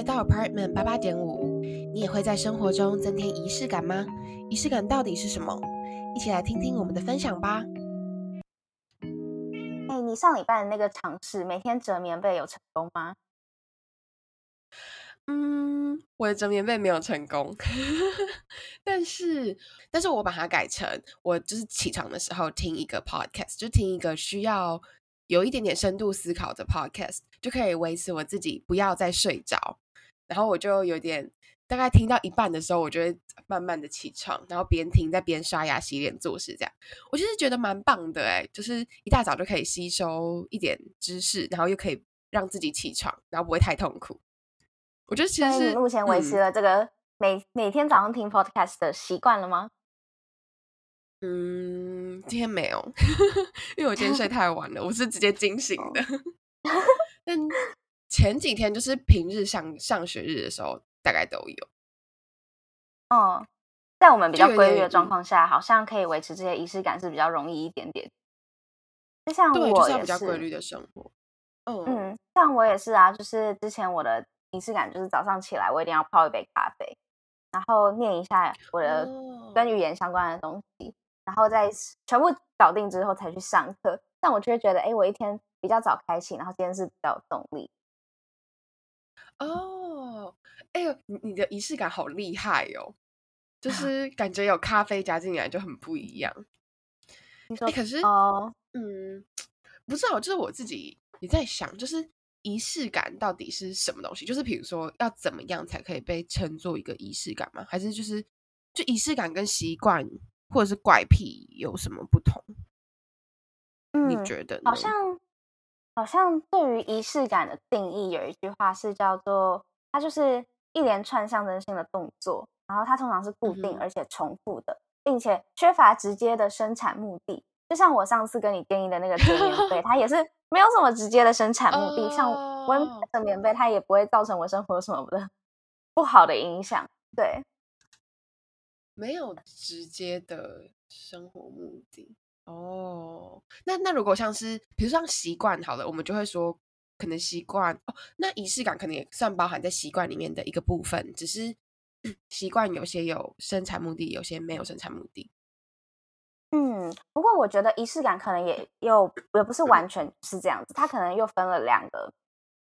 来到 Apartment 八八点五，你也会在生活中增添仪式感吗？仪式感到底是什么？一起来听听我们的分享吧。哎，你上礼拜的那个尝试，每天折棉被有成功吗？嗯，我的折棉被没有成功，但是，但是我把它改成，我就是起床的时候听一个 podcast，就听一个需要有一点点深度思考的 podcast，就可以维持我自己不要再睡着。然后我就有点，大概听到一半的时候，我就会慢慢的起床，然后边听在边刷牙、洗脸、做事，这样。我其实觉得蛮棒的，哎，就是一大早就可以吸收一点知识，然后又可以让自己起床，然后不会太痛苦。我觉得其实是目前维持了这个每每天早上听 podcast 的习惯了吗？嗯，今天没有，因为我今天睡 太晚了，我是直接惊醒的。但前几天就是平日上上学日的时候，大概都有。哦，在我们比较规律的状况下，好像可以维持这些仪式感是比较容易一点点。就像我也是比较规律的生活。嗯，像我也是啊，就是之前我的。仪式感就是早上起来，我一定要泡一杯咖啡，然后念一下我的跟语言相关的东西，然后再全部搞定之后才去上课。但我就会觉得，哎，我一天比较早开启，然后今天是比较有动力。哦，哎呦，你你的仪式感好厉害哦！就 是感觉有咖啡加进来就很不一样。你说，可是哦，嗯，不知道，就是我自己也在想，就是。仪式感到底是什么东西？就是比如说，要怎么样才可以被称作一个仪式感吗？还是就是就仪式感跟习惯或者是怪癖有什么不同？你觉得？好像好像对于仪式感的定义，有一句话是叫做“它就是一连串象征性的动作，然后它通常是固定而且重复的，并且缺乏直接的生产目的。”就像我上次跟你建议的那个折棉被，它也是 没有什么直接的生产目的。像温的棉被，它也不会造成我生活什么的不好的影响。对，没有直接的生活目的。哦，那那如果像是，比如说像习惯好了，我们就会说，可能习惯哦，那仪式感可能也算包含在习惯里面的一个部分，只是 习惯有些有生产目的，有些没有生产目的。嗯，不过我觉得仪式感可能也又也不是完全是这样子，它可能又分了两个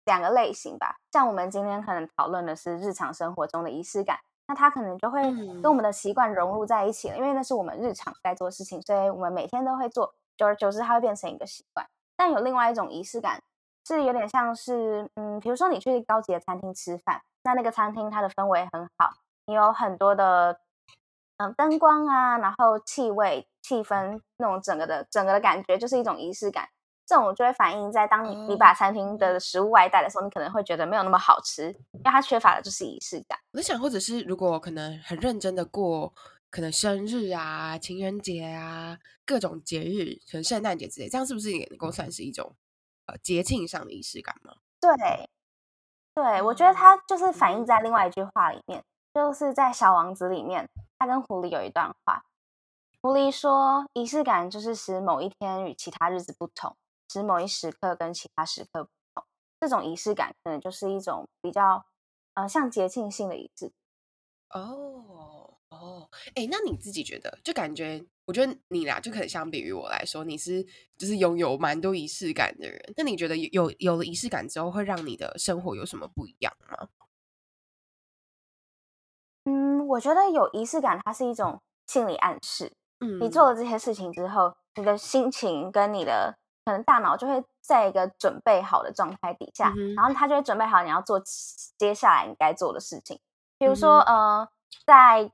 两个类型吧。像我们今天可能讨论的是日常生活中的仪式感，那它可能就会跟我们的习惯融入在一起了，因为那是我们日常在做的事情，所以我们每天都会做，久而久之它会变成一个习惯。但有另外一种仪式感，是有点像是，嗯，比如说你去高级的餐厅吃饭，那那个餐厅它的氛围很好，你有很多的。嗯，灯光啊，然后气味、气氛那种整个的整个的感觉，就是一种仪式感。这种就会反映在当你你把餐厅的食物外带的时候，你可能会觉得没有那么好吃，因为它缺乏的就是仪式感。我在想，或者是如果可能很认真的过，可能生日啊、情人节啊、各种节日，可能圣诞节之类，这样是不是也能够算是一种呃节庆上的仪式感吗？对，对，我觉得它就是反映在另外一句话里面，就是在《小王子》里面。他跟狐狸有一段话，狐狸说：“仪式感就是使某一天与其他日子不同，使某一时刻跟其他时刻不同。这种仪式感可能就是一种比较，呃，像节庆性的仪式。”哦哦，哎，那你自己觉得？就感觉，我觉得你俩就可能相比于我来说，你是就是拥有蛮多仪式感的人。那你觉得有有了仪式感之后，会让你的生活有什么不一样吗？嗯，我觉得有仪式感，它是一种心理暗示。嗯，你做了这些事情之后，你的心情跟你的可能大脑就会在一个准备好的状态底下，然后他就会准备好你要做接下来你该做的事情。比如说，呃，在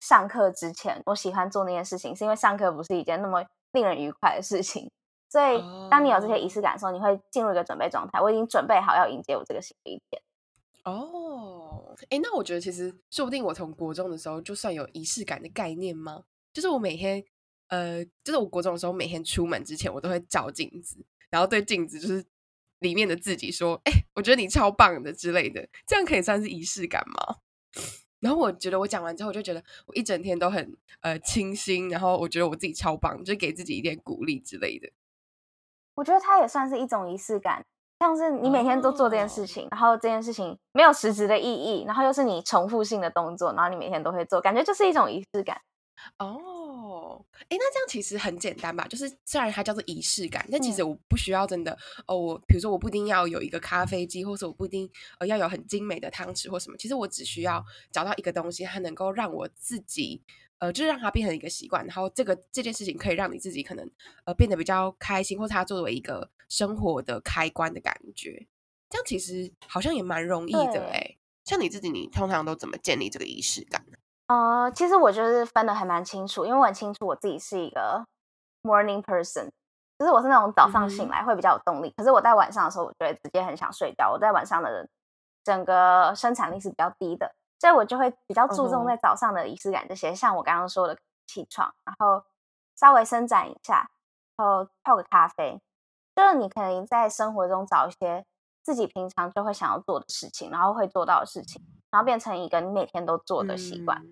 上课之前，我喜欢做那件事情，是因为上课不是一件那么令人愉快的事情。所以，当你有这些仪式感的时候，你会进入一个准备状态。我已经准备好要迎接我这个新的一天。哦，哎，那我觉得其实说不定我从国中的时候就算有仪式感的概念吗？就是我每天，呃，就是我国中的时候每天出门之前，我都会照镜子，然后对镜子就是里面的自己说：“哎，我觉得你超棒的”之类的，这样可以算是仪式感吗？然后我觉得我讲完之后，我就觉得我一整天都很呃清新，然后我觉得我自己超棒，就给自己一点鼓励之类的。我觉得它也算是一种仪式感。像是你每天都做这件事情，然后这件事情没有实质的意义，然后又是你重复性的动作，然后你每天都会做，感觉就是一种仪式感。哦，哎，那这样其实很简单吧？就是虽然它叫做仪式感，但其实我不需要真的哦。我比如说，我不一定要有一个咖啡机，或者我不一定呃要有很精美的汤匙或什么。其实我只需要找到一个东西，它能够让我自己呃，就是让它变成一个习惯。然后这个这件事情可以让你自己可能呃变得比较开心，或者它作为一个生活的开关的感觉。这样其实好像也蛮容易的哎。像你自己，你通常都怎么建立这个仪式感呢？呃，其实我就是分的还蛮清楚，因为我很清楚我自己是一个 morning person，就是我是那种早上醒来会比较有动力，可是我在晚上的时候，我就会直接很想睡觉。我在晚上的整个生产力是比较低的，所以我就会比较注重在早上的仪式感这些，像我刚刚说的起床，然后稍微伸展一下，然后泡个咖啡，就是你可能在生活中找一些自己平常就会想要做的事情，然后会做到的事情。然后变成一个你每天都做的习惯。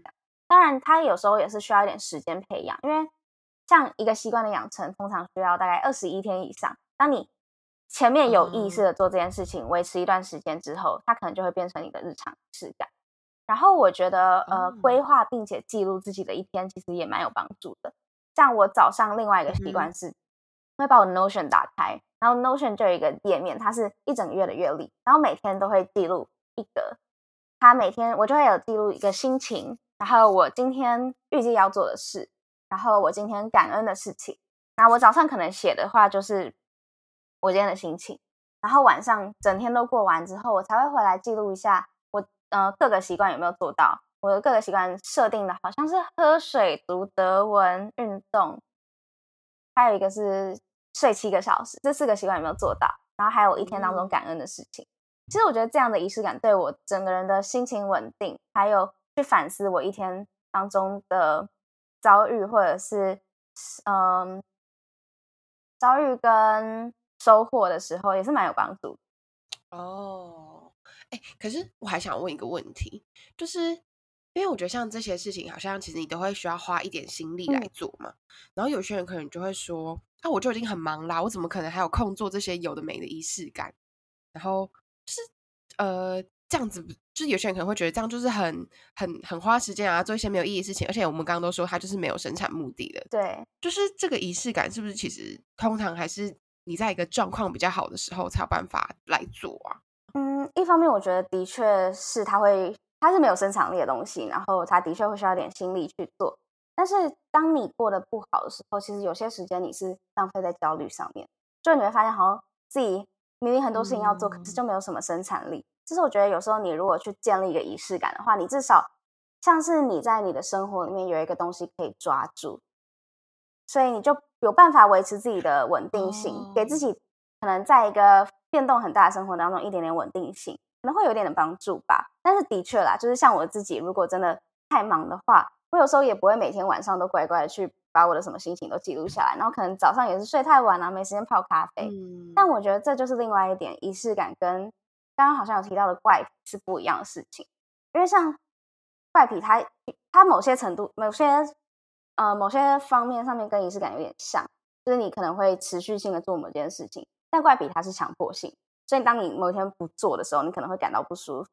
当然，它有时候也是需要一点时间培养，因为像一个习惯的养成，通常需要大概二十一天以上。当你前面有意识的做这件事情，维持一段时间之后，它可能就会变成你的日常习惯。然后，我觉得呃，规划并且记录自己的一天，其实也蛮有帮助的。像我早上另外一个习惯是，会把我 Notion 打开，然后 Notion 就有一个页面，它是一整月的月历，然后每天都会记录一个。他每天我就会有记录一个心情，然后我今天预计要做的事，然后我今天感恩的事情。那我早上可能写的话就是我今天的心情，然后晚上整天都过完之后，我才会回来记录一下我呃各个习惯有没有做到。我的各个习惯设定的好像是喝水、读德文、运动，还有一个是睡七个小时，这四个习惯有没有做到？然后还有一天当中感恩的事情。其实我觉得这样的仪式感对我整个人的心情稳定，还有去反思我一天当中的遭遇，或者是嗯遭遇跟收获的时候，也是蛮有帮助。哦，哎，可是我还想问一个问题，就是因为我觉得像这些事情，好像其实你都会需要花一点心力来做嘛。然后有些人可能就会说：“那我就已经很忙啦，我怎么可能还有空做这些有的没的仪式感？”然后。是呃，这样子，就是有些人可能会觉得这样就是很很很花时间啊，做一些没有意义的事情。而且我们刚刚都说，它就是没有生产目的的。对，就是这个仪式感，是不是其实通常还是你在一个状况比较好的时候才有办法来做啊？嗯，一方面我觉得的确是它会，它是没有生产力的东西，然后它的确会需要点心力去做。但是当你过得不好的时候，其实有些时间你是浪费在焦虑上面，就你会发现好像自己。明明很多事情要做，可是就没有什么生产力。其实我觉得有时候你如果去建立一个仪式感的话，你至少像是你在你的生活里面有一个东西可以抓住，所以你就有办法维持自己的稳定性，给自己可能在一个变动很大的生活当中一点点稳定性，可能会有点的帮助吧。但是的确啦，就是像我自己，如果真的太忙的话，我有时候也不会每天晚上都乖乖的去。把我的什么心情都记录下来，然后可能早上也是睡太晚了，没时间泡咖啡。但我觉得这就是另外一点仪式感，跟刚刚好像有提到的怪癖是不一样的事情。因为像怪癖，它它某些程度、某些呃某些方面上面跟仪式感有点像，就是你可能会持续性的做某件事情。但怪癖它是强迫性，所以当你某一天不做的时候，你可能会感到不舒服。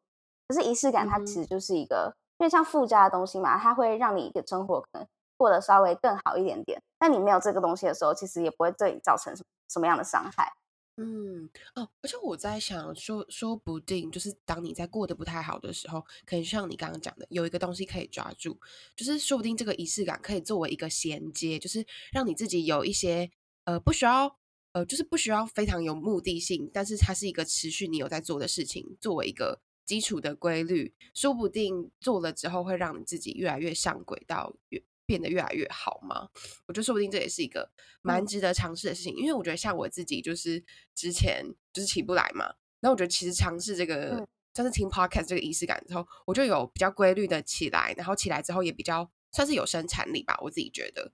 可是仪式感它其实就是一个，因为像附加的东西嘛，它会让你一个生活可能。过得稍微更好一点点，但你没有这个东西的时候，其实也不会对你造成什什么样的伤害。嗯，哦，而且我在想，说说不定就是当你在过得不太好的时候，可能像你刚刚讲的，有一个东西可以抓住，就是说不定这个仪式感可以作为一个衔接，就是让你自己有一些呃不需要呃，就是不需要非常有目的性，但是它是一个持续你有在做的事情，作为一个基础的规律，说不定做了之后会让你自己越来越上轨道，越。变得越来越好吗？我觉得说不定这也是一个蛮值得尝试的事情，因为我觉得像我自己就是之前就是起不来嘛，那我觉得其实尝试这个像是听 podcast 这个仪式感之后，我就有比较规律的起来，然后起来之后也比较算是有生产力吧，我自己觉得。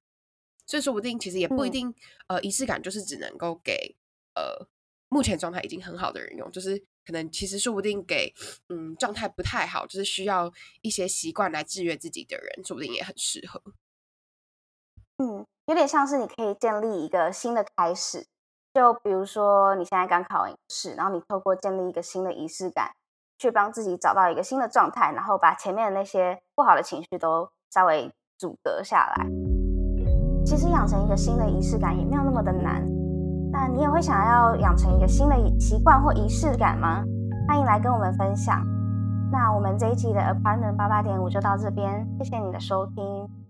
所以说不定其实也不一定，呃，仪式感就是只能够给呃目前状态已经很好的人用，就是。可能其实说不定给嗯状态不太好，就是需要一些习惯来制约自己的人，说不定也很适合。嗯，有点像是你可以建立一个新的开始，就比如说你现在刚考完试，然后你透过建立一个新的仪式感，去帮自己找到一个新的状态，然后把前面的那些不好的情绪都稍微阻隔下来。其实养成一个新的仪式感也没有那么的难。那你也会想要养成一个新的习惯或仪式感吗？欢迎来跟我们分享。那我们这一集的 Apartment 八八点五就到这边，谢谢你的收听。